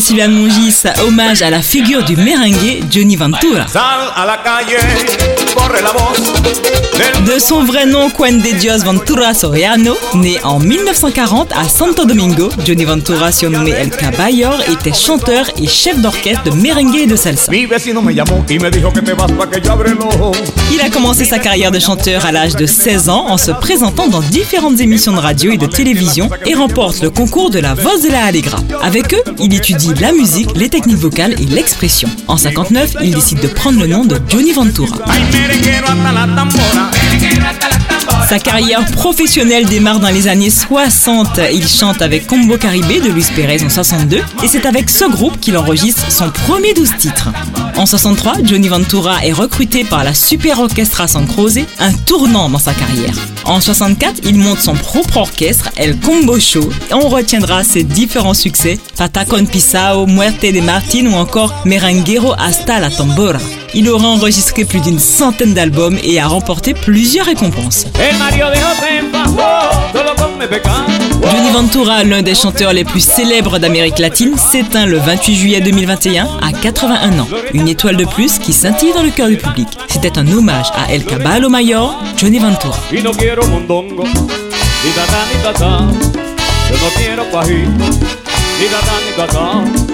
c'est Mongis, hommage à la figure du merengue Johnny Ventura. Sal a la calle, corre la voz. De son vrai nom Juan de Dios Ventura Soriano, né en 1940 à Santo Domingo, Johnny Ventura, surnommé El Cabayor, était chanteur et chef d'orchestre de merengue et de salsa. Il a commencé sa carrière de chanteur à l'âge de 16 ans en se présentant dans différentes émissions de radio et de télévision et remporte le concours de la Voz de la Alegra. Avec eux, il étudie la musique, les techniques vocales et l'expression. En 59, il décide de prendre le nom de Johnny Ventura. Sa carrière professionnelle démarre dans les années 60. Il chante avec Combo Caribé de Luis Pérez en 62 et c'est avec ce groupe qu'il enregistre son premier 12 titres. En 63, Johnny Ventura est recruté par la Super Orchestra San Croce, un tournant dans sa carrière. En 64, il monte son propre orchestre, El Combo Show, et on retiendra ses différents succès, Pata con Pisao, Muerte de Martin ou encore Merenguero hasta la Tambora. Il aura enregistré plus d'une centaine d'albums et a remporté plusieurs récompenses. Pecado. Johnny Ventura, l'un des chanteurs les plus célèbres d'Amérique latine, s'éteint le 28 juillet 2021 à 81 ans. Une étoile de plus qui scintille dans le cœur du public. C'était un hommage à El Caballo Mayor, Johnny Ventura. Y no quiero mondongo, ni tata ni tata. Yo no quiero cuajito, ni tata ni tata.